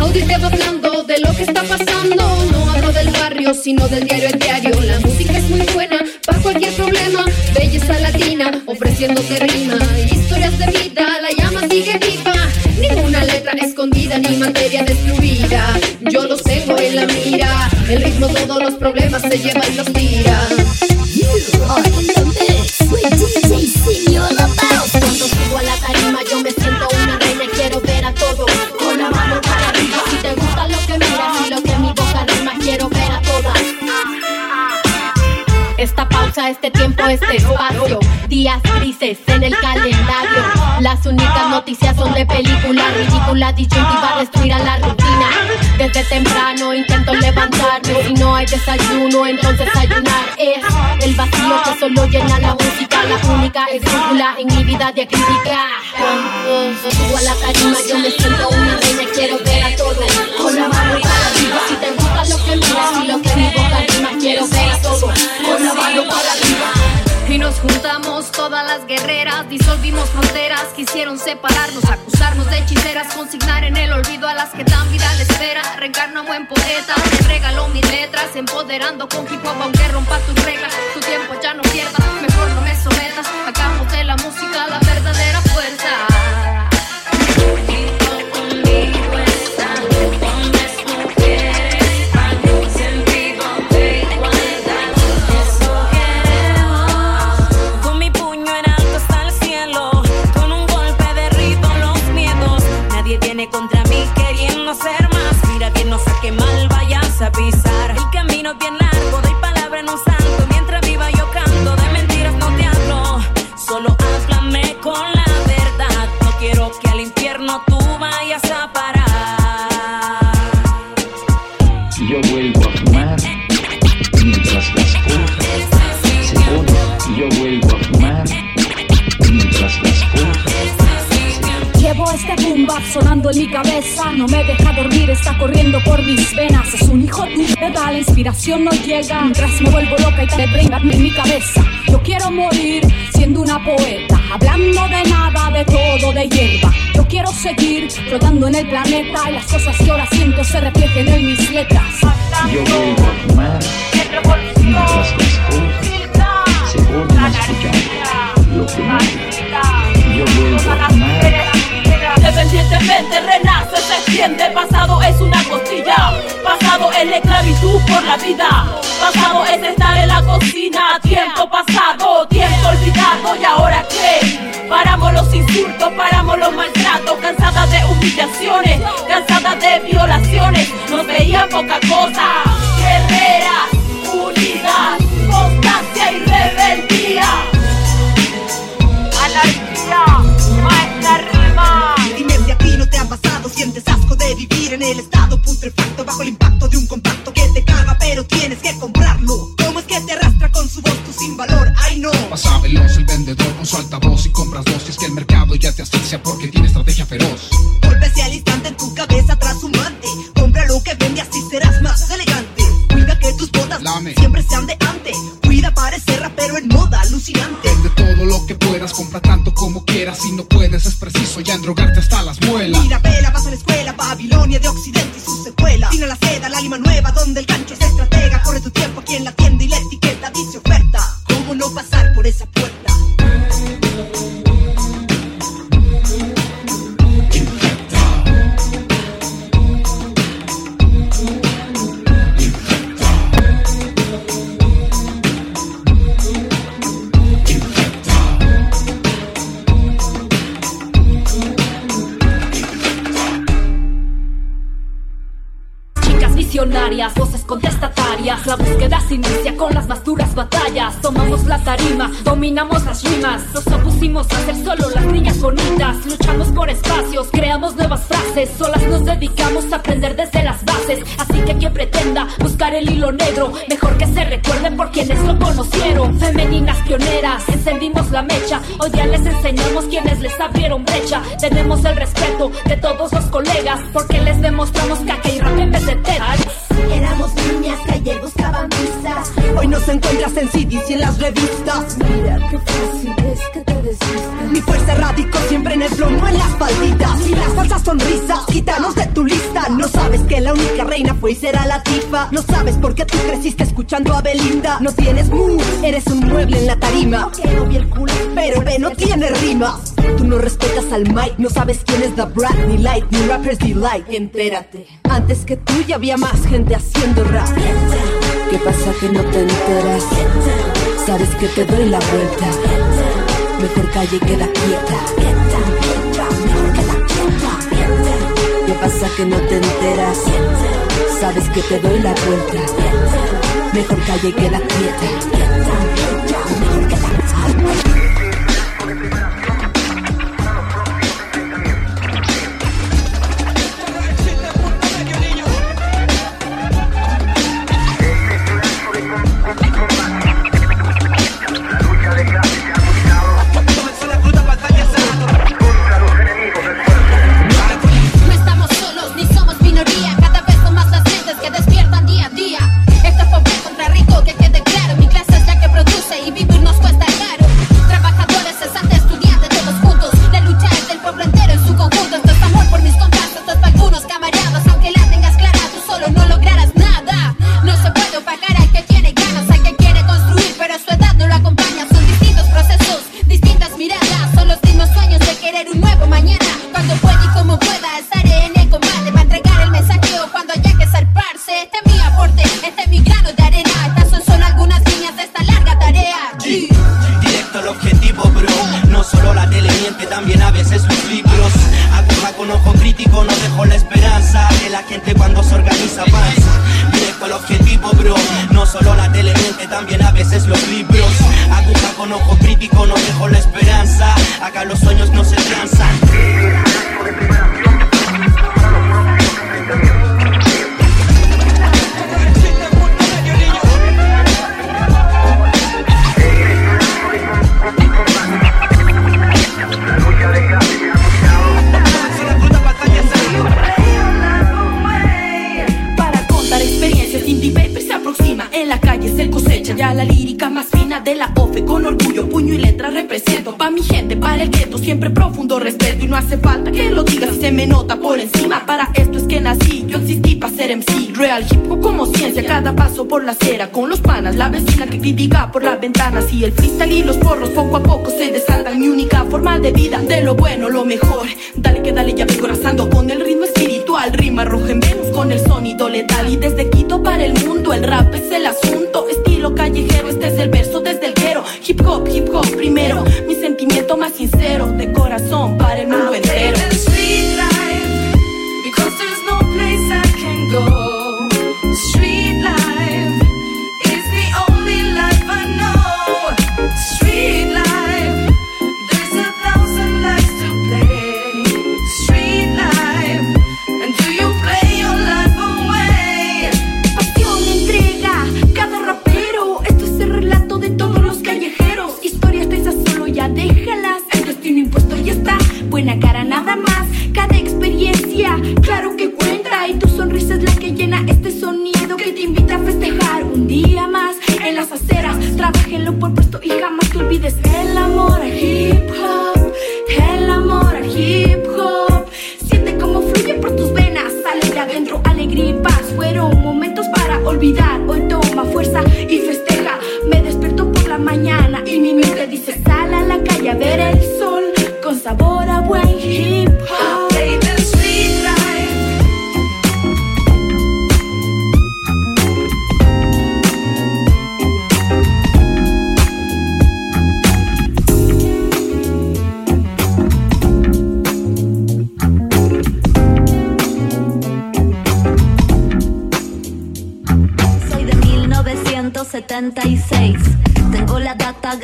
Audi te va hablando de lo que está pasando. No hablo del barrio, sino del diario el diario. La música es muy buena para cualquier problema. Belleza latina, ofreciéndote rima. Historias de vida, la llama sigue viva. Ninguna letra escondida ni materia destruida. Yo los tengo en la mira. El ritmo todos los problemas se lleva y los tira. Cuando subo a la tarima yo me siento una reina y quiero ver a todos con la mano para arriba. Si te gusta lo que miras y lo que mi boca rima, quiero ver a todas. Esta pausa, este tiempo, este espacio. Días grises en el calendario. Las únicas noticias son de película ridícula, disyuntiva, destruir a la rutina. Desde temprano intento levantarme. Si no hay desayuno, entonces ayunar es el vacío que solo llena la música. La única escrúpula en mi vida de crítica. Subo a la tarima, yo me siento una reina quiero ver a todos con la mano para arriba. Si te gusta lo que miras y lo que mi boca quiero ver a todos con la mano para arriba. Y nos juntamos todas las guerreras, disolvimos fronteras, quisieron separarnos, acusarnos de hechiceras, consignar en el olvido a las que dan vida la espera. Reencarna buen poeta, te regaló mis letras, empoderando con hip hop aunque rompa tus reglas. Tu tiempo ya no pierdas, mejor no me sometas. Hagamos de la música la verdadera Yo vuelvo a fumar mientras las hojas se ponen. Yo vuelvo a fumar mientras las hojas Llevo este boom sonando en mi cabeza. No me deja dormir, está corriendo por mis venas. Es un hijo de puta, la inspiración no llega. Mientras me vuelvo loca y te brinda en mi cabeza. Yo quiero morir siendo una poeta Hablando de nada, de todo, de hierba. Yo quiero seguir flotando en el planeta Y las cosas que ahora siento se reflejen en mis letras. Yo vuelvo a fumar mientras las hojas se ponen a escuchar lo que no Yo vuelvo a fumar Independientemente renace, se extiende Pasado es una costilla. Pasado es la esclavitud por la vida Pasado es estar en la cocina Tiempo pasado, tiempo olvidado ¿Y ahora qué? Paramos los insultos, paramos los maltratos Cansada de humillaciones, cansada de violaciones Nos veían poca cosa Guerreras, con su voz tú sin valor? Ay no. Pasa veloz el vendedor con su altavoz y compras dos y es que el mercado ya te asfixia porque tiene estrategia feroz. Golpes al instante en tu cabeza trashumante. Compra lo que vende así serás más elegante. Cuida que tus botas Lame. siempre sean de ante. Cuida parecer rapero en moda alucinante. Vende todo lo que puedas, compra tanto como quieras. Si no puedes, es preciso ya endrogarte hasta las muelas. Mira, vela, vas a la escuela, Babilonia de Occidente y su secuela. Sin a la seda, la lima nueva, donde el gancho es estratega. Corre tu tiempo aquí en la tienda y visionarias, voces contestatarias. La búsqueda se inicia con las más duras batallas. Tomamos la tarima, dominamos las rimas. Nos opusimos a ser solo las niñas bonitas. Luchamos por espacios, creamos nuevas frases. Solas nos dedicamos a aprender desde las bases. Así que quien pretenda buscar el hilo negro Mejor que se recuerde por quienes lo conocieron. Femeninas pioneras, encendimos la mecha. Hoy día les enseñamos quienes les abrieron brecha. Tenemos el respeto de todos los colegas Porque les demostramos caca y rap en vez de Encuentras en CDs y en las revistas. Mira qué fácil es que te desistas. Mi fuerza radico siempre en el plomo, en las falditas. Y las falsas sonrisas, quítanos de tu lista. No sabes que la única reina fue y será la tifa. No sabes por qué tú creciste escuchando a Belinda. No tienes mood, eres un mueble en la tarima. Quiero vi el culo. Pero ve, no tiene rima. Tú no respetas al Mike, no sabes quién es The Brat, ni Light, ni Rappers Delight. Entérate, antes que tú ya había más gente haciendo rap. ¿Qué pasa que no te enteras? Sabes que te doy la vuelta. Mejor calle y queda quieta. ¿Qué pasa que no te enteras? Sabes que te doy la vuelta. Mejor calle queda quieta. Con ojo crítico, no dejo la esperanza. Acá los sueños no se transan. En la calle se cosecha ya la lírica más fina de la OFE. Con orgullo, puño y letra represento. Pa' mi gente, para el gueto, siempre profundo respeto. Y no hace falta que lo digas, se me nota por encima. Para esto es que nací, yo existí para ser MC. Real hip hop como ciencia, cada paso por la acera. Con los panas, la vecina que critica por las ventanas. Y el freestyle y los porros poco a poco se desaltan. Mi única forma de vida, de lo bueno, lo mejor. Dale que dale, ya vengo arrasando con el ritmo espiritual. Rima roja en Venus con el sonido letal. Y desde Quito para el mundo, el rap es el asunto. Olvides el amor hip hop.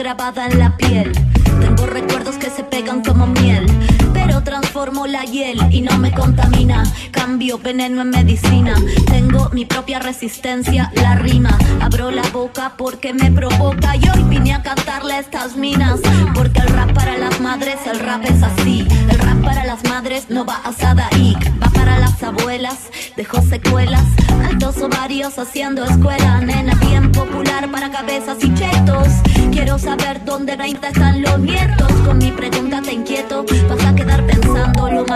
Grabada en la piel. Tengo recuerdos que se pegan como miel. La hiel y no me contamina. Cambio veneno en medicina. Tengo mi propia resistencia, la rima. Abro la boca porque me provoca. Y hoy vine a cantarle estas minas. Porque el rap para las madres, el rap es así. El rap para las madres no va a Sadaik. Va para las las abuelas, dejó secuelas. Altos ovarios haciendo escuela, nena bien popular para cabezas y chetos. Quiero saber dónde 20 están los nietos. Con mi pregunta te inquieto, vas a quedar pensando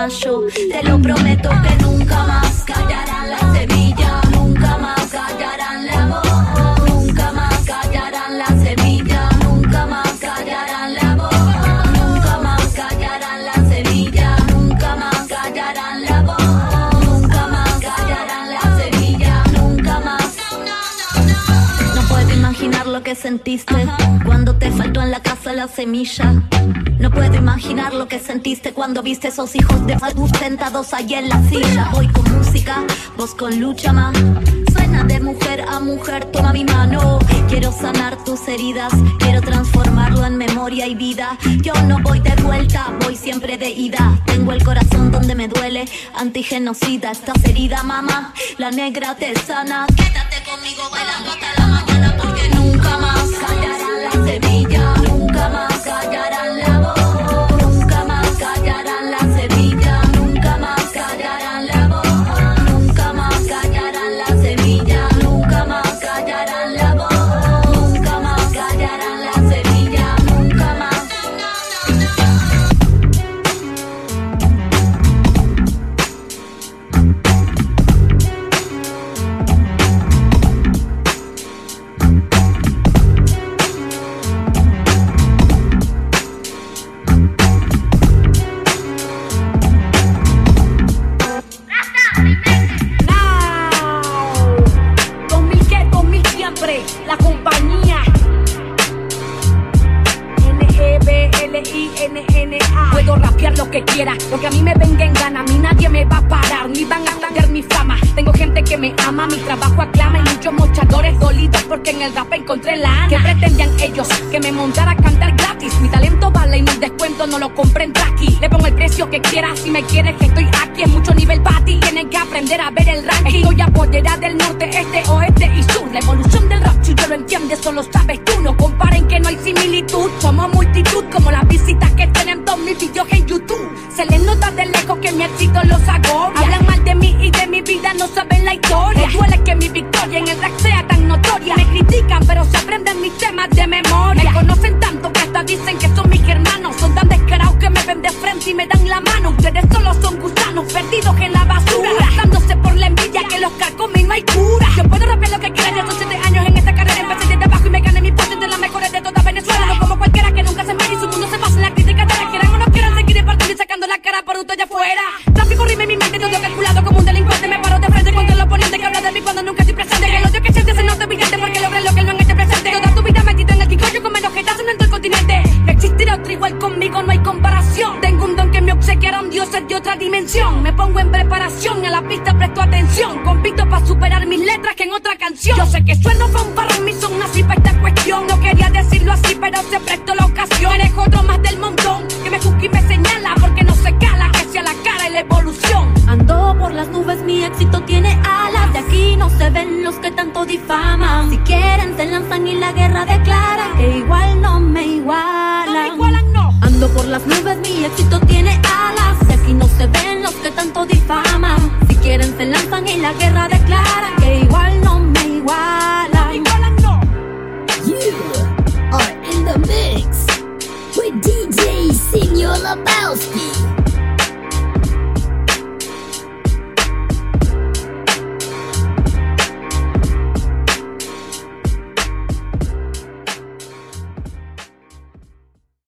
Te lo prometo que nunca más callarán la semilla, nunca más callarán la voz, nunca más callarán la semilla, nunca más callarán la voz, nunca más callarán la semilla, nunca más callarán la voz, nunca más callarán la semilla, nunca más. No puedo imaginar lo que sentiste cuando te faltó en la semilla. No puedo imaginar lo que sentiste cuando viste esos hijos de salud sentados allí en la silla. Voy con música, vos con lucha, ma. Suena de mujer a mujer, toma mi mano. Quiero sanar tus heridas, quiero transformarlo en memoria y vida. Yo no voy de vuelta, voy siempre de ida. Tengo el corazón donde me duele, antigenocida. Estás herida, mamá, la negra te sana. Quédate conmigo bailando hasta en gana, a mí nadie me va a parar, ni van a cambiar mi fama. Tengo gente que me ama, mi trabajo aclama y muchos mochadores dolidos porque en el rap encontré la ana. ¿Qué pretendían ellos? Que me montara a cantar gratis. Mi talento vale y mi descuento no lo compren aquí. Le pongo el precio que quiera, si me quieres que estoy aquí. Es mucho nivel para ti, tienen que aprender a ver el ranking. Estoy apoderada del norte, este, oeste y sur. La evolución del rap, si yo lo entiendes, solo sabes tú. No comparen que no hay similitud. Somos multitud como canción. Yo sé que sueno fanfarrón, mi son así para esta cuestión. No quería decirlo así, pero se prestó la ocasión. Eres otro más del montón que me juzga y me señala porque no se cala que sea la cara y la evolución. Ando por las nubes, mi éxito tiene alas. De aquí no se ven los que tanto difaman. Si quieren, se lanzan y la guerra declara. Que igual no me igualan. No me igualan, no. Ando por las nubes, mi éxito tiene alas. De aquí no se ven los que tanto difaman. Si quieren, se lanzan y la guerra declara.